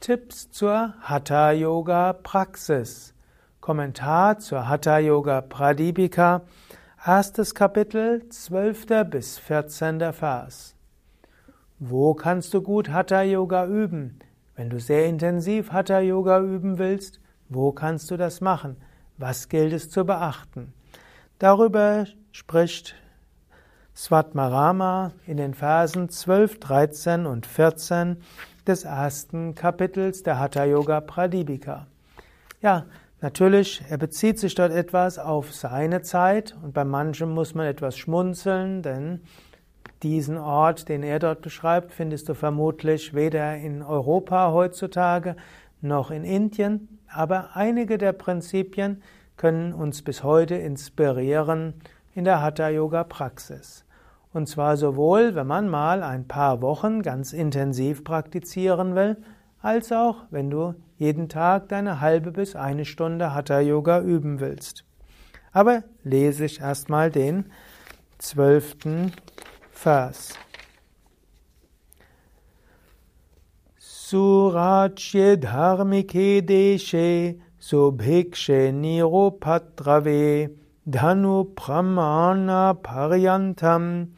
Tipps zur Hatha Yoga Praxis. Kommentar zur Hatha Yoga Pradipika, erstes Kapitel, 12. bis 14. Vers. Wo kannst du gut Hatha Yoga üben? Wenn du sehr intensiv Hatha Yoga üben willst, wo kannst du das machen? Was gilt es zu beachten? Darüber spricht Svatmarama in den Versen 12, 13 und 14 des ersten Kapitels der Hatha Yoga Pradipika. Ja, natürlich, er bezieht sich dort etwas auf seine Zeit und bei manchem muss man etwas schmunzeln, denn diesen Ort, den er dort beschreibt, findest du vermutlich weder in Europa heutzutage noch in Indien, aber einige der Prinzipien können uns bis heute inspirieren in der Hatha Yoga Praxis. Und zwar sowohl, wenn man mal ein paar Wochen ganz intensiv praktizieren will, als auch, wenn du jeden Tag deine halbe bis eine Stunde Hatha Yoga üben willst. Aber lese ich erstmal den zwölften Vers. Surajye dharmike deshe subhikshe niropatrave Dhanu pramana paryantam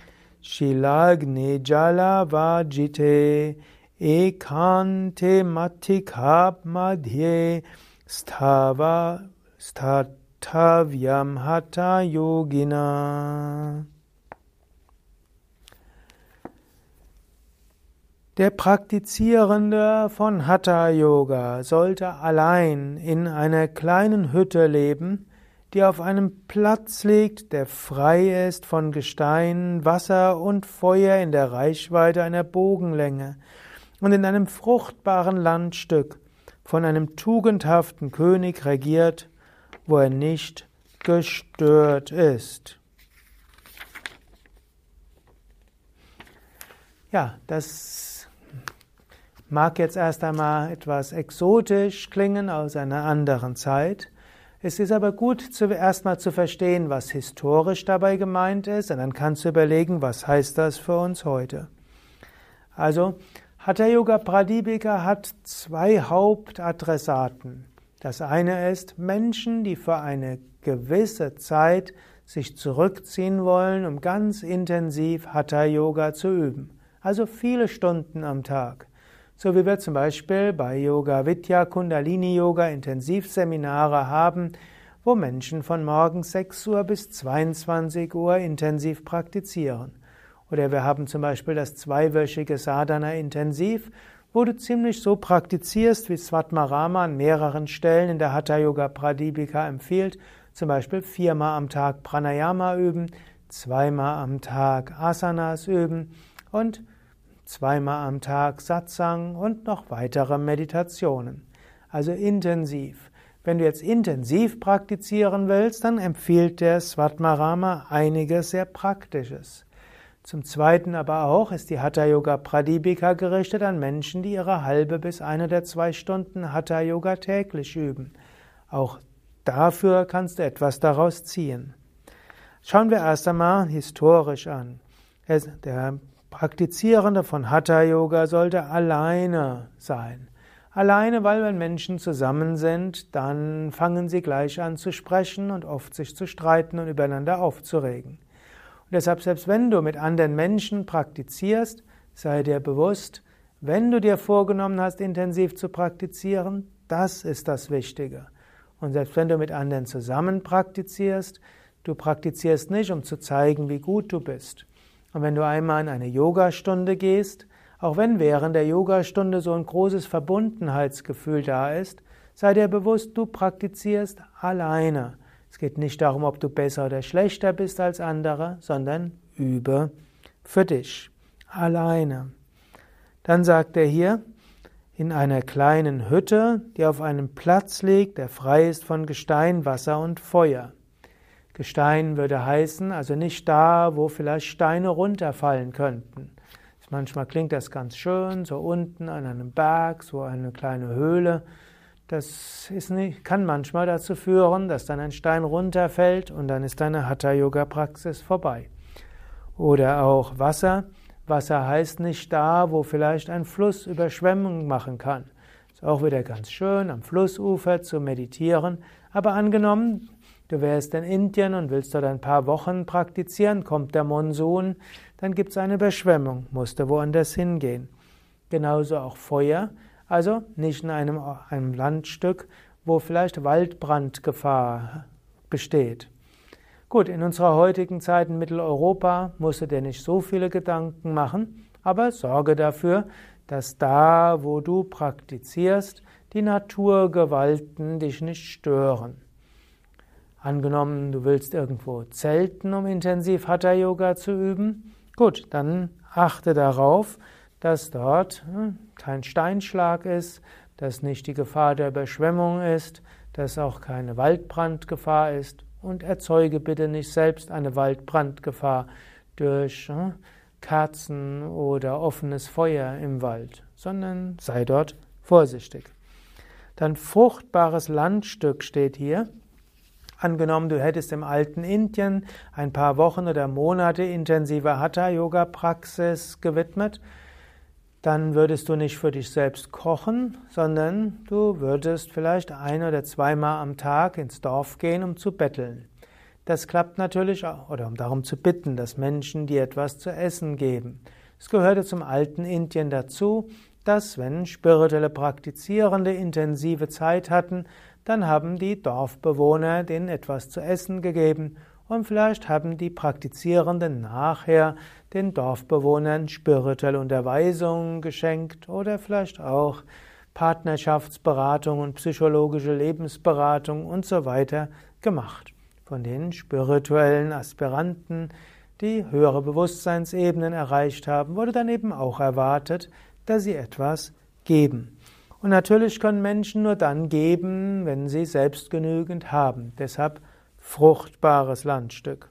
shilagne jala vajite ekante matikab madhye stava statavyam hatha yogina. Der Praktizierende von Hatha Yoga sollte allein in einer kleinen Hütte leben, die auf einem Platz liegt, der frei ist von Gestein, Wasser und Feuer in der Reichweite einer Bogenlänge und in einem fruchtbaren Landstück von einem tugendhaften König regiert, wo er nicht gestört ist. Ja, das mag jetzt erst einmal etwas exotisch klingen aus einer anderen Zeit. Es ist aber gut, zuerst mal zu verstehen, was historisch dabei gemeint ist, und dann kannst du überlegen, was heißt das für uns heute. Also, Hatha Yoga Pradipika hat zwei Hauptadressaten. Das eine ist Menschen, die für eine gewisse Zeit sich zurückziehen wollen, um ganz intensiv Hatha Yoga zu üben. Also viele Stunden am Tag. So wie wir zum Beispiel bei Yoga Vidya Kundalini Yoga Intensivseminare haben, wo Menschen von morgens 6 Uhr bis 22 Uhr intensiv praktizieren. Oder wir haben zum Beispiel das zweiwöchige Sadhana Intensiv, wo du ziemlich so praktizierst, wie Svatmarama an mehreren Stellen in der Hatha Yoga Pradipika empfiehlt, zum Beispiel viermal am Tag Pranayama üben, zweimal am Tag Asanas üben und zweimal am Tag Satsang und noch weitere Meditationen. Also intensiv. Wenn du jetzt intensiv praktizieren willst, dann empfiehlt der Svatmarama einiges sehr Praktisches. Zum Zweiten aber auch ist die Hatha Yoga Pradipika gerichtet an Menschen, die ihre halbe bis eine der zwei Stunden Hatha Yoga täglich üben. Auch dafür kannst du etwas daraus ziehen. Schauen wir erst einmal historisch an. Der Praktizierende von Hatha Yoga sollte alleine sein. Alleine, weil wenn Menschen zusammen sind, dann fangen sie gleich an zu sprechen und oft sich zu streiten und übereinander aufzuregen. Und deshalb, selbst wenn du mit anderen Menschen praktizierst, sei dir bewusst, wenn du dir vorgenommen hast, intensiv zu praktizieren, das ist das Wichtige. Und selbst wenn du mit anderen zusammen praktizierst, du praktizierst nicht, um zu zeigen, wie gut du bist. Und wenn du einmal in eine Yogastunde gehst, auch wenn während der Yogastunde so ein großes Verbundenheitsgefühl da ist, sei dir bewusst, du praktizierst alleine. Es geht nicht darum, ob du besser oder schlechter bist als andere, sondern übe für dich, alleine. Dann sagt er hier, in einer kleinen Hütte, die auf einem Platz liegt, der frei ist von Gestein, Wasser und Feuer. Gestein würde heißen, also nicht da, wo vielleicht Steine runterfallen könnten. Manchmal klingt das ganz schön, so unten an einem Berg, so eine kleine Höhle. Das nicht, kann manchmal dazu führen, dass dann ein Stein runterfällt und dann ist deine Hatha-Yoga-Praxis vorbei. Oder auch Wasser. Wasser heißt nicht da, wo vielleicht ein Fluss Überschwemmung machen kann, Ist auch wieder ganz schön, am Flussufer zu meditieren. Aber angenommen, du wärst in Indien und willst dort ein paar Wochen praktizieren, kommt der Monsun, dann gibt es eine Überschwemmung, musst du woanders hingehen. Genauso auch Feuer, also nicht in einem, einem Landstück, wo vielleicht Waldbrandgefahr besteht. Gut, in unserer heutigen Zeit in Mitteleuropa musst du dir nicht so viele Gedanken machen, aber sorge dafür, dass da, wo du praktizierst, die Naturgewalten dich nicht stören. Angenommen, du willst irgendwo zelten, um intensiv Hatha Yoga zu üben, gut, dann achte darauf, dass dort hm, kein Steinschlag ist, dass nicht die Gefahr der Überschwemmung ist, dass auch keine Waldbrandgefahr ist und erzeuge bitte nicht selbst eine Waldbrandgefahr durch hm, Kerzen oder offenes Feuer im Wald, sondern sei dort vorsichtig. Dann fruchtbares Landstück steht hier. Angenommen, du hättest im alten Indien ein paar Wochen oder Monate intensiver Hatha-Yoga-Praxis gewidmet, dann würdest du nicht für dich selbst kochen, sondern du würdest vielleicht ein oder zweimal am Tag ins Dorf gehen, um zu betteln. Das klappt natürlich auch, oder um darum zu bitten, dass Menschen dir etwas zu essen geben. Es gehörte zum alten Indien dazu, dass wenn spirituelle Praktizierende intensive Zeit hatten, dann haben die Dorfbewohner denen etwas zu essen gegeben und vielleicht haben die Praktizierenden nachher den Dorfbewohnern spirituelle Unterweisungen geschenkt oder vielleicht auch Partnerschaftsberatung und psychologische Lebensberatung und so weiter gemacht von den spirituellen Aspiranten, die höhere Bewusstseinsebenen erreicht haben, wurde dann eben auch erwartet, dass sie etwas geben. Und natürlich können Menschen nur dann geben, wenn sie selbst genügend haben. Deshalb fruchtbares Landstück.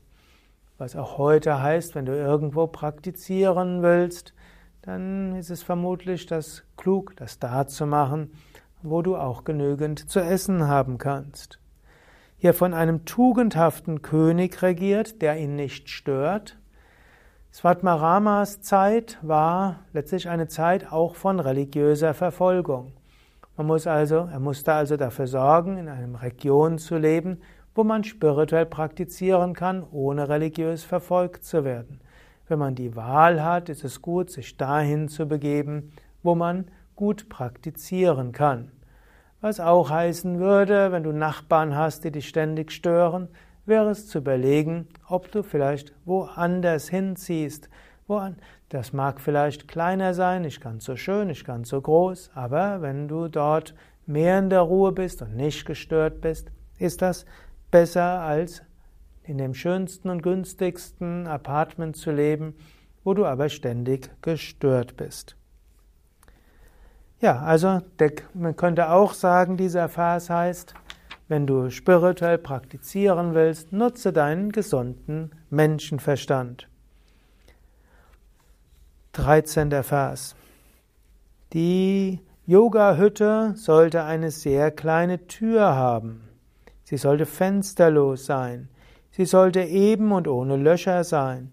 Was auch heute heißt, wenn du irgendwo praktizieren willst, dann ist es vermutlich das klug, das da zu machen, wo du auch genügend zu essen haben kannst hier von einem tugendhaften König regiert, der ihn nicht stört. Svatmaramas Zeit war letztlich eine Zeit auch von religiöser Verfolgung. Man muss also, er musste also dafür sorgen, in einer Region zu leben, wo man spirituell praktizieren kann, ohne religiös verfolgt zu werden. Wenn man die Wahl hat, ist es gut, sich dahin zu begeben, wo man gut praktizieren kann. Was auch heißen würde, wenn du Nachbarn hast, die dich ständig stören, wäre es zu überlegen, ob du vielleicht woanders hinziehst. Das mag vielleicht kleiner sein, nicht ganz so schön, nicht ganz so groß, aber wenn du dort mehr in der Ruhe bist und nicht gestört bist, ist das besser als in dem schönsten und günstigsten Apartment zu leben, wo du aber ständig gestört bist. Ja, also man könnte auch sagen, dieser Vers heißt, wenn du spirituell praktizieren willst, nutze deinen gesunden Menschenverstand. 13. Vers. Die Yoga-Hütte sollte eine sehr kleine Tür haben. Sie sollte fensterlos sein. Sie sollte eben und ohne Löcher sein.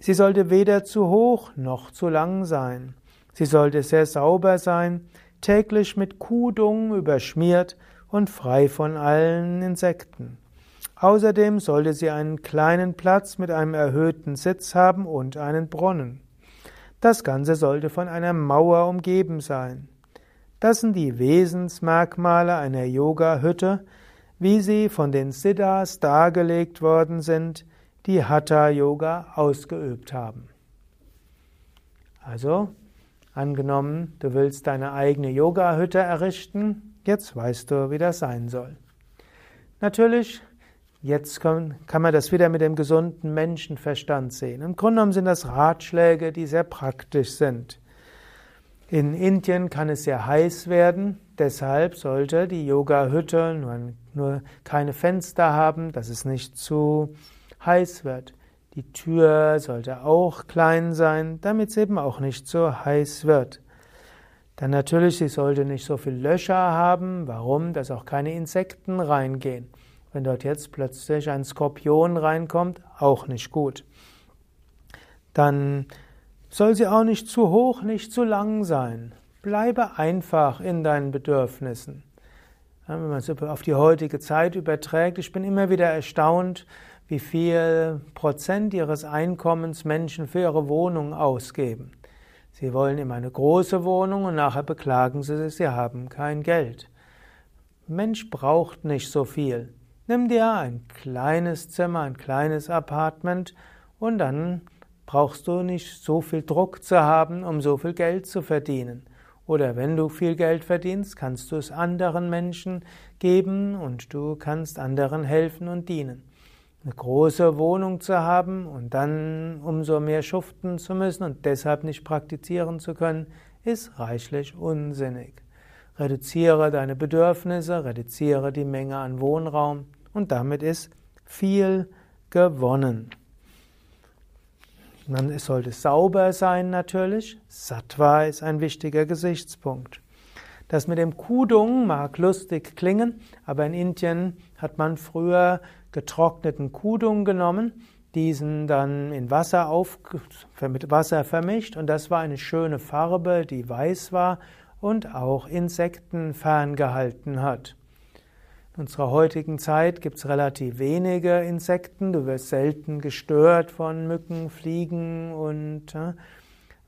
Sie sollte weder zu hoch noch zu lang sein. Sie sollte sehr sauber sein, täglich mit Kuhdung überschmiert und frei von allen Insekten. Außerdem sollte sie einen kleinen Platz mit einem erhöhten Sitz haben und einen Brunnen. Das Ganze sollte von einer Mauer umgeben sein. Das sind die Wesensmerkmale einer Yoga-Hütte, wie sie von den Siddhas dargelegt worden sind, die Hatha-Yoga ausgeübt haben. Also, Angenommen, du willst deine eigene Yoga-Hütte errichten, jetzt weißt du, wie das sein soll. Natürlich, jetzt kann, kann man das wieder mit dem gesunden Menschenverstand sehen. Im Grunde genommen sind das Ratschläge, die sehr praktisch sind. In Indien kann es sehr heiß werden, deshalb sollte die Yoga-Hütte nur, nur keine Fenster haben, dass es nicht zu heiß wird. Die Tür sollte auch klein sein, damit es eben auch nicht so heiß wird. Dann natürlich, sie sollte nicht so viel Löcher haben. Warum? Dass auch keine Insekten reingehen. Wenn dort jetzt plötzlich ein Skorpion reinkommt, auch nicht gut. Dann soll sie auch nicht zu hoch, nicht zu lang sein. Bleibe einfach in deinen Bedürfnissen. Wenn man es auf die heutige Zeit überträgt, ich bin immer wieder erstaunt, wie viel Prozent ihres Einkommens Menschen für ihre Wohnung ausgeben. Sie wollen immer eine große Wohnung und nachher beklagen sie sich, sie haben kein Geld. Mensch braucht nicht so viel. Nimm dir ein kleines Zimmer, ein kleines Apartment und dann brauchst du nicht so viel Druck zu haben, um so viel Geld zu verdienen. Oder wenn du viel Geld verdienst, kannst du es anderen Menschen geben und du kannst anderen helfen und dienen. Eine große Wohnung zu haben und dann umso mehr schuften zu müssen und deshalb nicht praktizieren zu können, ist reichlich unsinnig. Reduziere deine Bedürfnisse, reduziere die Menge an Wohnraum und damit ist viel gewonnen. es sollte sauber sein natürlich. Sattva ist ein wichtiger Gesichtspunkt. Das mit dem Kudung mag lustig klingen, aber in Indien hat man früher getrockneten Kudung genommen, diesen dann in Wasser auf, mit Wasser vermischt und das war eine schöne Farbe, die weiß war und auch Insekten ferngehalten hat. In unserer heutigen Zeit gibt es relativ wenige Insekten. Du wirst selten gestört von Mücken, Fliegen und äh,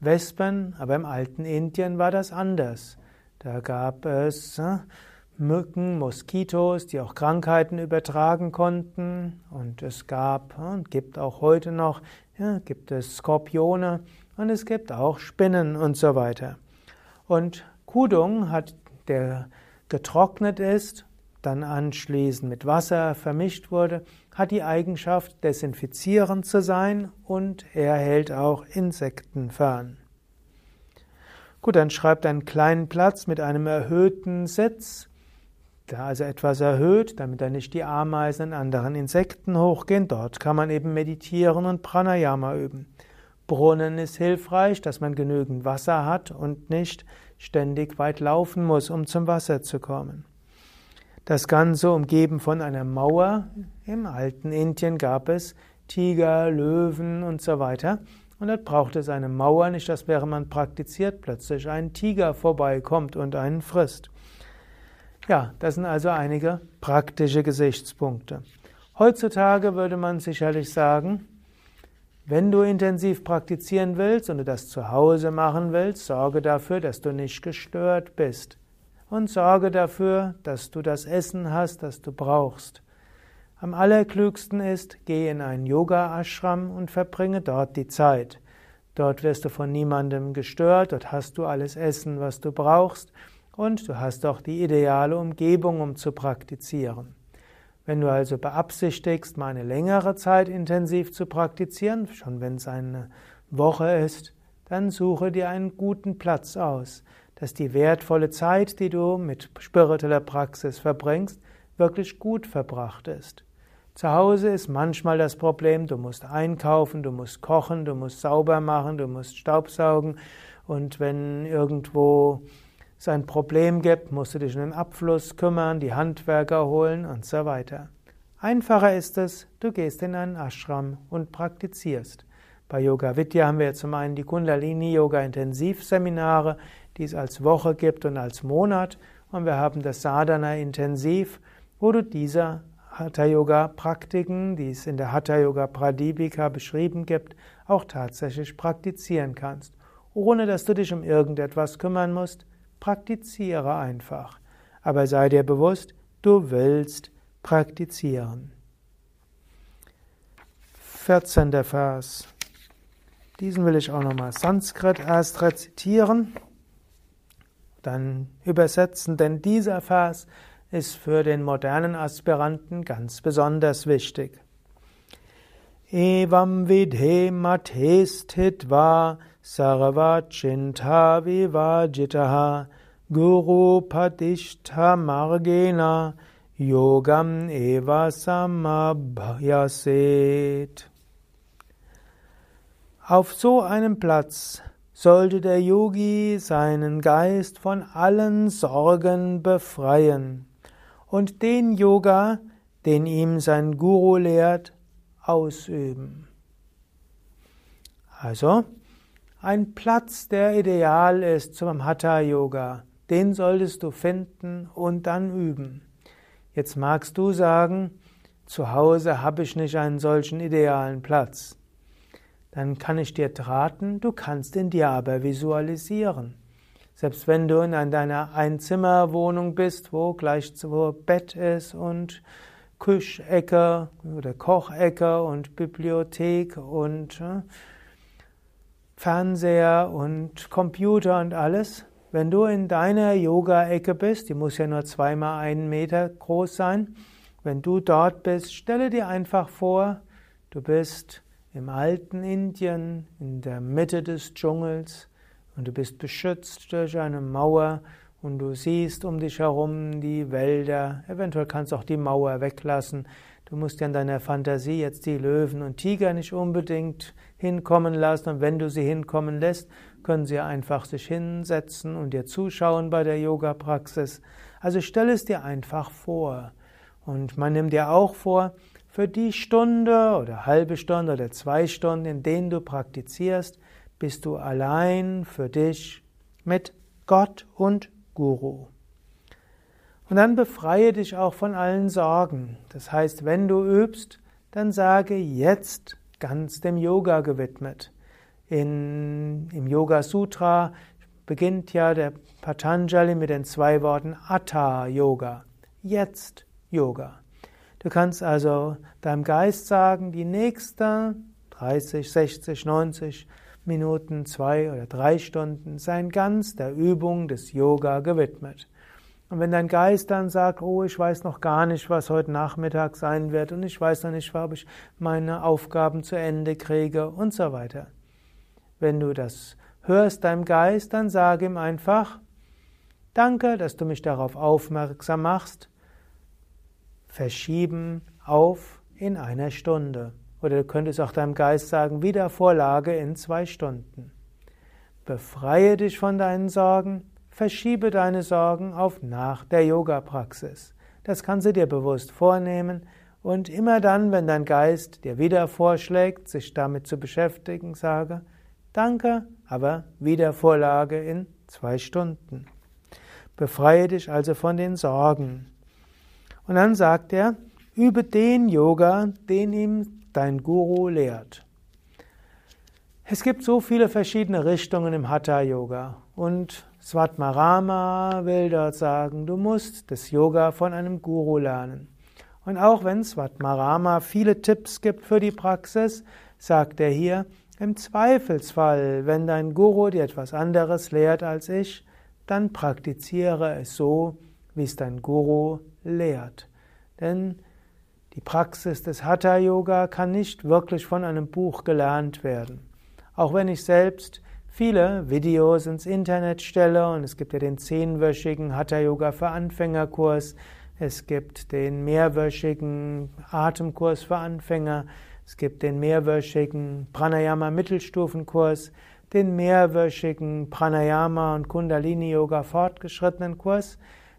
Wespen, aber im alten Indien war das anders. Da gab es äh, Mücken, Moskitos, die auch Krankheiten übertragen konnten. Und es gab äh, und gibt auch heute noch, ja, gibt es Skorpione und es gibt auch Spinnen und so weiter. Und Kudung hat, der getrocknet ist, dann anschließend mit Wasser vermischt wurde, hat die Eigenschaft, desinfizierend zu sein und er hält auch Insekten fern. Gut, dann schreibt einen kleinen Platz mit einem erhöhten Sitz, da also etwas erhöht, damit da nicht die Ameisen und anderen Insekten hochgehen. Dort kann man eben meditieren und Pranayama üben. Brunnen ist hilfreich, dass man genügend Wasser hat und nicht ständig weit laufen muss, um zum Wasser zu kommen. Das Ganze umgeben von einer Mauer. Im alten Indien gab es Tiger, Löwen und so weiter. Und dort braucht es eine Mauer, nicht dass während man praktiziert plötzlich ein Tiger vorbeikommt und einen frisst. Ja, das sind also einige praktische Gesichtspunkte. Heutzutage würde man sicherlich sagen, wenn du intensiv praktizieren willst und du das zu Hause machen willst, sorge dafür, dass du nicht gestört bist. Und sorge dafür, dass du das Essen hast, das du brauchst. Am allerklügsten ist, geh in einen Yoga-Ashram und verbringe dort die Zeit. Dort wirst du von niemandem gestört, dort hast du alles Essen, was du brauchst, und du hast auch die ideale Umgebung, um zu praktizieren. Wenn du also beabsichtigst, mal eine längere Zeit intensiv zu praktizieren, schon wenn es eine Woche ist, dann suche dir einen guten Platz aus, dass die wertvolle Zeit, die du mit spiritueller Praxis verbringst, wirklich gut verbracht ist. Zu Hause ist manchmal das Problem, du musst einkaufen, du musst kochen, du musst sauber machen, du musst staubsaugen und wenn irgendwo es ein Problem gibt, musst du dich um den Abfluss kümmern, die Handwerker holen und so weiter. Einfacher ist es, du gehst in einen Ashram und praktizierst. Bei Yoga Vidya haben wir zum einen die Kundalini Yoga Intensivseminare, die es als Woche gibt und als Monat. Und wir haben das Sadhana Intensiv, wo du diese Hatha Yoga Praktiken, die es in der Hatha Yoga Pradipika beschrieben gibt, auch tatsächlich praktizieren kannst, ohne dass du dich um irgendetwas kümmern musst, Praktiziere einfach. Aber sei dir bewusst, du willst praktizieren. 14. Vers. Diesen will ich auch nochmal Sanskrit erst rezitieren, dann übersetzen, denn dieser Vers ist für den modernen Aspiranten ganz besonders wichtig. Evam vidhe matestitva sarva chinta vivajitaha guru padishta margena yogam eva samabhyaset. Auf so einem Platz sollte der Yogi seinen Geist von allen Sorgen befreien und den Yoga, den ihm sein Guru lehrt, ausüben. Also, ein Platz, der ideal ist zum Hatha Yoga. Den solltest du finden und dann üben. Jetzt magst du sagen, zu Hause habe ich nicht einen solchen idealen Platz. Dann kann ich dir raten, du kannst ihn dir aber visualisieren. Selbst wenn du in deiner Einzimmerwohnung bist, wo gleich wo Bett ist und Küchecke oder Kochecke und Bibliothek und äh, Fernseher und Computer und alles. Wenn du in deiner Yoga-Ecke bist, die muss ja nur zweimal einen Meter groß sein, wenn du dort bist, stelle dir einfach vor, du bist im alten Indien, in der Mitte des Dschungels und du bist beschützt durch eine Mauer und du siehst um dich herum die Wälder, eventuell kannst du auch die Mauer weglassen. Du musst ja in deiner Fantasie jetzt die Löwen und Tiger nicht unbedingt hinkommen lassen und wenn du sie hinkommen lässt, können sie einfach sich hinsetzen und dir zuschauen bei der Yoga-Praxis. Also stell es dir einfach vor. Und man nimmt dir auch vor, für die Stunde oder halbe Stunde oder zwei Stunden, in denen du praktizierst, bist du allein für dich mit Gott und Guru. Und dann befreie dich auch von allen Sorgen. Das heißt, wenn du übst, dann sage jetzt ganz dem Yoga gewidmet. In, Im Yoga Sutra beginnt ja der Patanjali mit den zwei Worten Atta Yoga. Jetzt Yoga. Du kannst also deinem Geist sagen, die nächsten 30, 60, 90 Minuten, zwei oder drei Stunden seien ganz der Übung des Yoga gewidmet. Und wenn dein Geist dann sagt, oh, ich weiß noch gar nicht, was heute Nachmittag sein wird und ich weiß noch nicht, ob ich meine Aufgaben zu Ende kriege und so weiter. Wenn du das hörst, deinem Geist, dann sag ihm einfach, danke, dass du mich darauf aufmerksam machst, verschieben auf in einer Stunde. Oder du könntest auch deinem Geist sagen, Wiedervorlage in zwei Stunden. Befreie dich von deinen Sorgen, verschiebe deine Sorgen auf nach der Yoga-Praxis. Das kannst du dir bewusst vornehmen und immer dann, wenn dein Geist dir wieder vorschlägt, sich damit zu beschäftigen, sage, danke, aber Wiedervorlage in zwei Stunden. Befreie dich also von den Sorgen. Und dann sagt er, übe den Yoga, den ihm dein Guru lehrt. Es gibt so viele verschiedene Richtungen im Hatha Yoga und Svatmarama will dort sagen, du musst das Yoga von einem Guru lernen. Und auch wenn Svatmarama viele Tipps gibt für die Praxis, sagt er hier, im Zweifelsfall, wenn dein Guru dir etwas anderes lehrt als ich, dann praktiziere es so, wie es dein Guru lehrt. Denn die Praxis des Hatha Yoga kann nicht wirklich von einem Buch gelernt werden. Auch wenn ich selbst viele Videos ins Internet stelle und es gibt ja den zehnwöchigen Hatha Yoga für Anfängerkurs, es gibt den mehrwöchigen Atemkurs für Anfänger, es gibt den mehrwöchigen Pranayama Mittelstufenkurs, den mehrwöchigen Pranayama und Kundalini Yoga fortgeschrittenen Kurs.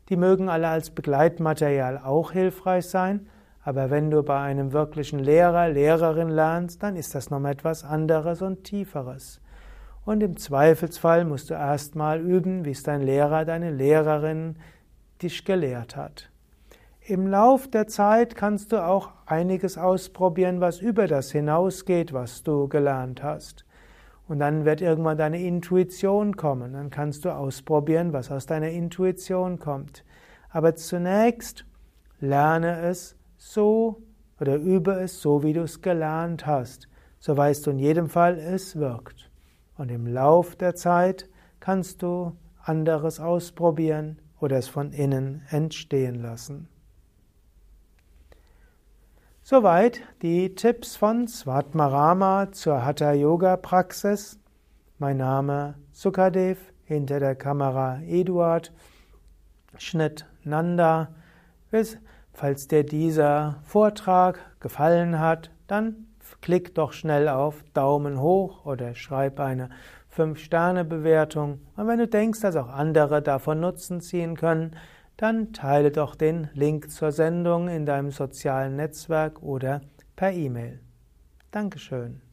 Die mögen alle als Begleitmaterial auch hilfreich sein, aber wenn du bei einem wirklichen Lehrer, Lehrerin lernst, dann ist das nochmal etwas anderes und tieferes. Und im Zweifelsfall musst du erstmal üben, wie es dein Lehrer, deine Lehrerin dich gelehrt hat. Im Lauf der Zeit kannst du auch einiges ausprobieren, was über das hinausgeht, was du gelernt hast. Und dann wird irgendwann deine Intuition kommen. Dann kannst du ausprobieren, was aus deiner Intuition kommt. Aber zunächst lerne es so oder übe es so, wie du es gelernt hast. So weißt du in jedem Fall, es wirkt. Und im Lauf der Zeit kannst du anderes ausprobieren oder es von innen entstehen lassen. Soweit die Tipps von Svatmarama zur Hatha Yoga Praxis. Mein Name Sukadev, hinter der Kamera Eduard, Schnitt Nanda. Falls dir dieser Vortrag gefallen hat, dann klick doch schnell auf Daumen hoch oder schreib eine 5-Sterne-Bewertung. Und wenn du denkst, dass auch andere davon Nutzen ziehen können, dann teile doch den Link zur Sendung in deinem sozialen Netzwerk oder per E-Mail. Dankeschön.